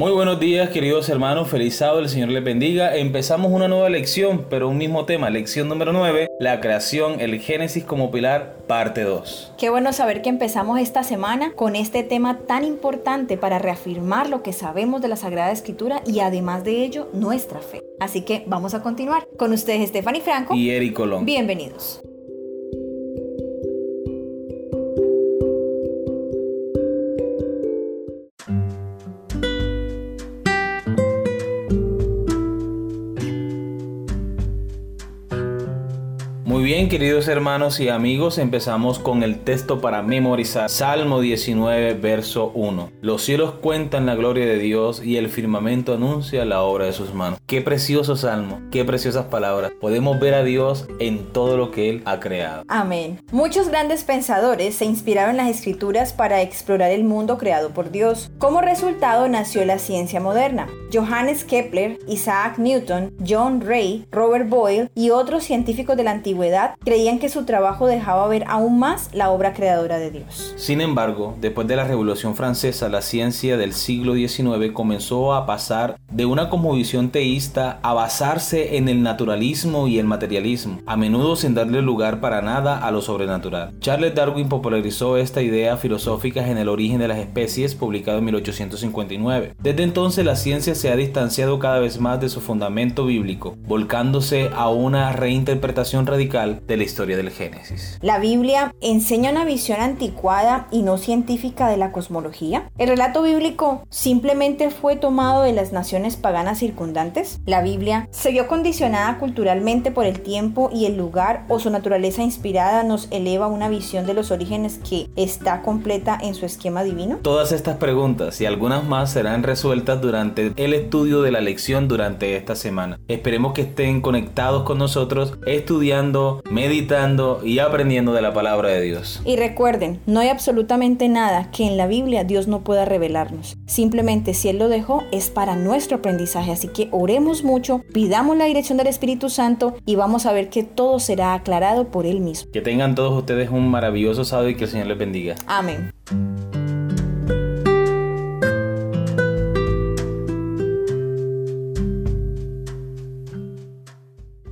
Muy buenos días queridos hermanos, feliz sábado, el Señor les bendiga. Empezamos una nueva lección, pero un mismo tema, lección número 9, la creación, el Génesis como pilar, parte 2. Qué bueno saber que empezamos esta semana con este tema tan importante para reafirmar lo que sabemos de la Sagrada Escritura y además de ello nuestra fe. Así que vamos a continuar. Con ustedes Stephanie Franco y Eric Colón. Bienvenidos. Bien, queridos hermanos y amigos, empezamos con el texto para memorizar. Salmo 19, verso 1. Los cielos cuentan la gloria de Dios y el firmamento anuncia la obra de sus manos. Qué precioso salmo, qué preciosas palabras. Podemos ver a Dios en todo lo que Él ha creado. Amén. Muchos grandes pensadores se inspiraron en las escrituras para explorar el mundo creado por Dios. Como resultado nació la ciencia moderna. Johannes Kepler, Isaac Newton, John Ray, Robert Boyle y otros científicos de la creían que su trabajo dejaba ver aún más la obra creadora de Dios. Sin embargo, después de la Revolución Francesa, la ciencia del siglo XIX comenzó a pasar de una cosmovisión teísta a basarse en el naturalismo y el materialismo, a menudo sin darle lugar para nada a lo sobrenatural. Charles Darwin popularizó esta idea filosófica en El origen de las especies, publicado en 1859. Desde entonces la ciencia se ha distanciado cada vez más de su fundamento bíblico, volcándose a una reinterpretación radical de la historia del Génesis. La Biblia enseña una visión anticuada y no científica de la cosmología. El relato bíblico simplemente fue tomado de las naciones paganas circundantes. La Biblia se vio condicionada culturalmente por el tiempo y el lugar o su naturaleza inspirada nos eleva a una visión de los orígenes que está completa en su esquema divino. Todas estas preguntas y algunas más serán resueltas durante el estudio de la lección durante esta semana. Esperemos que estén conectados con nosotros estudiando meditando y aprendiendo de la palabra de Dios. Y recuerden, no hay absolutamente nada que en la Biblia Dios no pueda revelarnos. Simplemente si Él lo dejó es para nuestro aprendizaje. Así que oremos mucho, pidamos la dirección del Espíritu Santo y vamos a ver que todo será aclarado por Él mismo. Que tengan todos ustedes un maravilloso sábado y que el Señor les bendiga. Amén.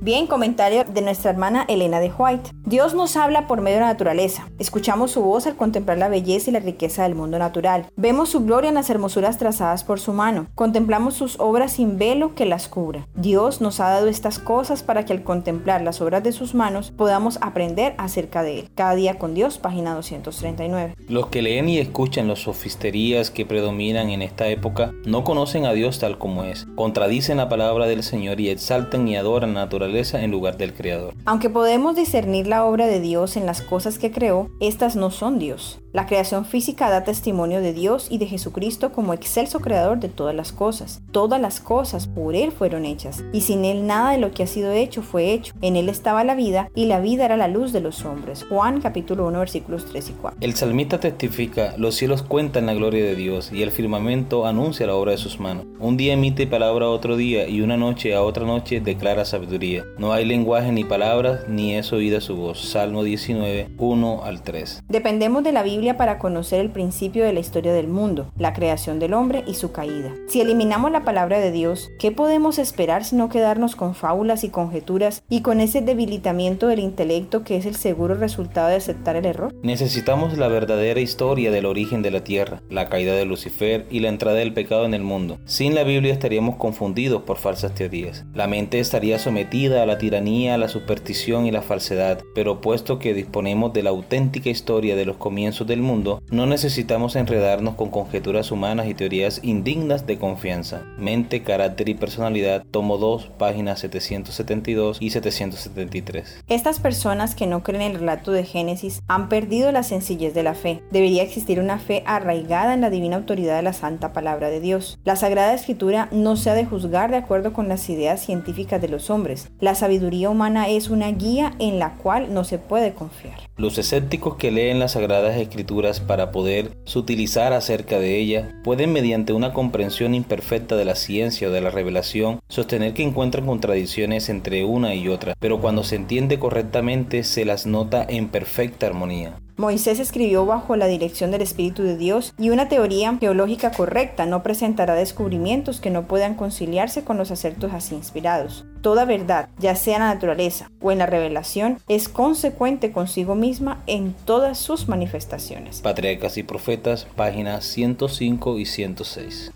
Bien, comentario de nuestra hermana Elena de White. Dios nos habla por medio de la naturaleza. Escuchamos su voz al contemplar la belleza y la riqueza del mundo natural. Vemos su gloria en las hermosuras trazadas por su mano. Contemplamos sus obras sin velo que las cubra. Dios nos ha dado estas cosas para que al contemplar las obras de sus manos podamos aprender acerca de Él. Cada día con Dios, página 239. Los que leen y escuchan las sofisterías que predominan en esta época no conocen a Dios tal como es. Contradicen la palabra del Señor y exaltan y adoran la naturaleza en lugar del Creador. Aunque podemos discernir la obra de Dios en las cosas que creó, estas no son Dios. La creación física da testimonio de Dios y de Jesucristo como excelso creador de todas las cosas. Todas las cosas por Él fueron hechas, y sin Él nada de lo que ha sido hecho fue hecho. En Él estaba la vida, y la vida era la luz de los hombres. Juan capítulo 1 versículos 3 y 4. El salmista testifica, los cielos cuentan la gloria de Dios, y el firmamento anuncia la obra de sus manos. Un día emite palabra a otro día, y una noche a otra noche declara sabiduría. No hay lenguaje ni palabras, ni es oída su voz. Salmo 19, 1 al 3. Dependemos de la Biblia para conocer el principio de la historia del mundo, la creación del hombre y su caída. Si eliminamos la palabra de Dios, ¿qué podemos esperar sino quedarnos con fábulas y conjeturas y con ese debilitamiento del intelecto que es el seguro resultado de aceptar el error? Necesitamos la verdadera historia del origen de la tierra, la caída de Lucifer y la entrada del pecado en el mundo. Sin la Biblia estaríamos confundidos por falsas teorías. La mente estaría sometida a la tiranía, la superstición y la falsedad, pero puesto que disponemos de la auténtica historia de los comienzos del mundo, no necesitamos enredarnos con conjeturas humanas y teorías indignas de confianza. Mente, carácter y personalidad, tomo 2, páginas 772 y 773. Estas personas que no creen en el relato de Génesis han perdido la sencillez de la fe. Debería existir una fe arraigada en la divina autoridad de la santa palabra de Dios. La Sagrada Escritura no se ha de juzgar de acuerdo con las ideas científicas de los hombres. La sabiduría humana es una guía en la cual no se puede confiar. Los escépticos que leen las Sagradas Escrituras para poder sutilizar acerca de ella pueden mediante una comprensión imperfecta de la ciencia o de la revelación sostener que encuentran contradicciones entre una y otra, pero cuando se entiende correctamente se las nota en perfecta armonía. Moisés escribió bajo la dirección del Espíritu de Dios y una teoría geológica correcta no presentará descubrimientos que no puedan conciliarse con los acertos así inspirados. Toda verdad, ya sea en la naturaleza o en la revelación, es consecuente consigo misma en todas sus manifestaciones. Patriarcas y Profetas, páginas 105 y 106.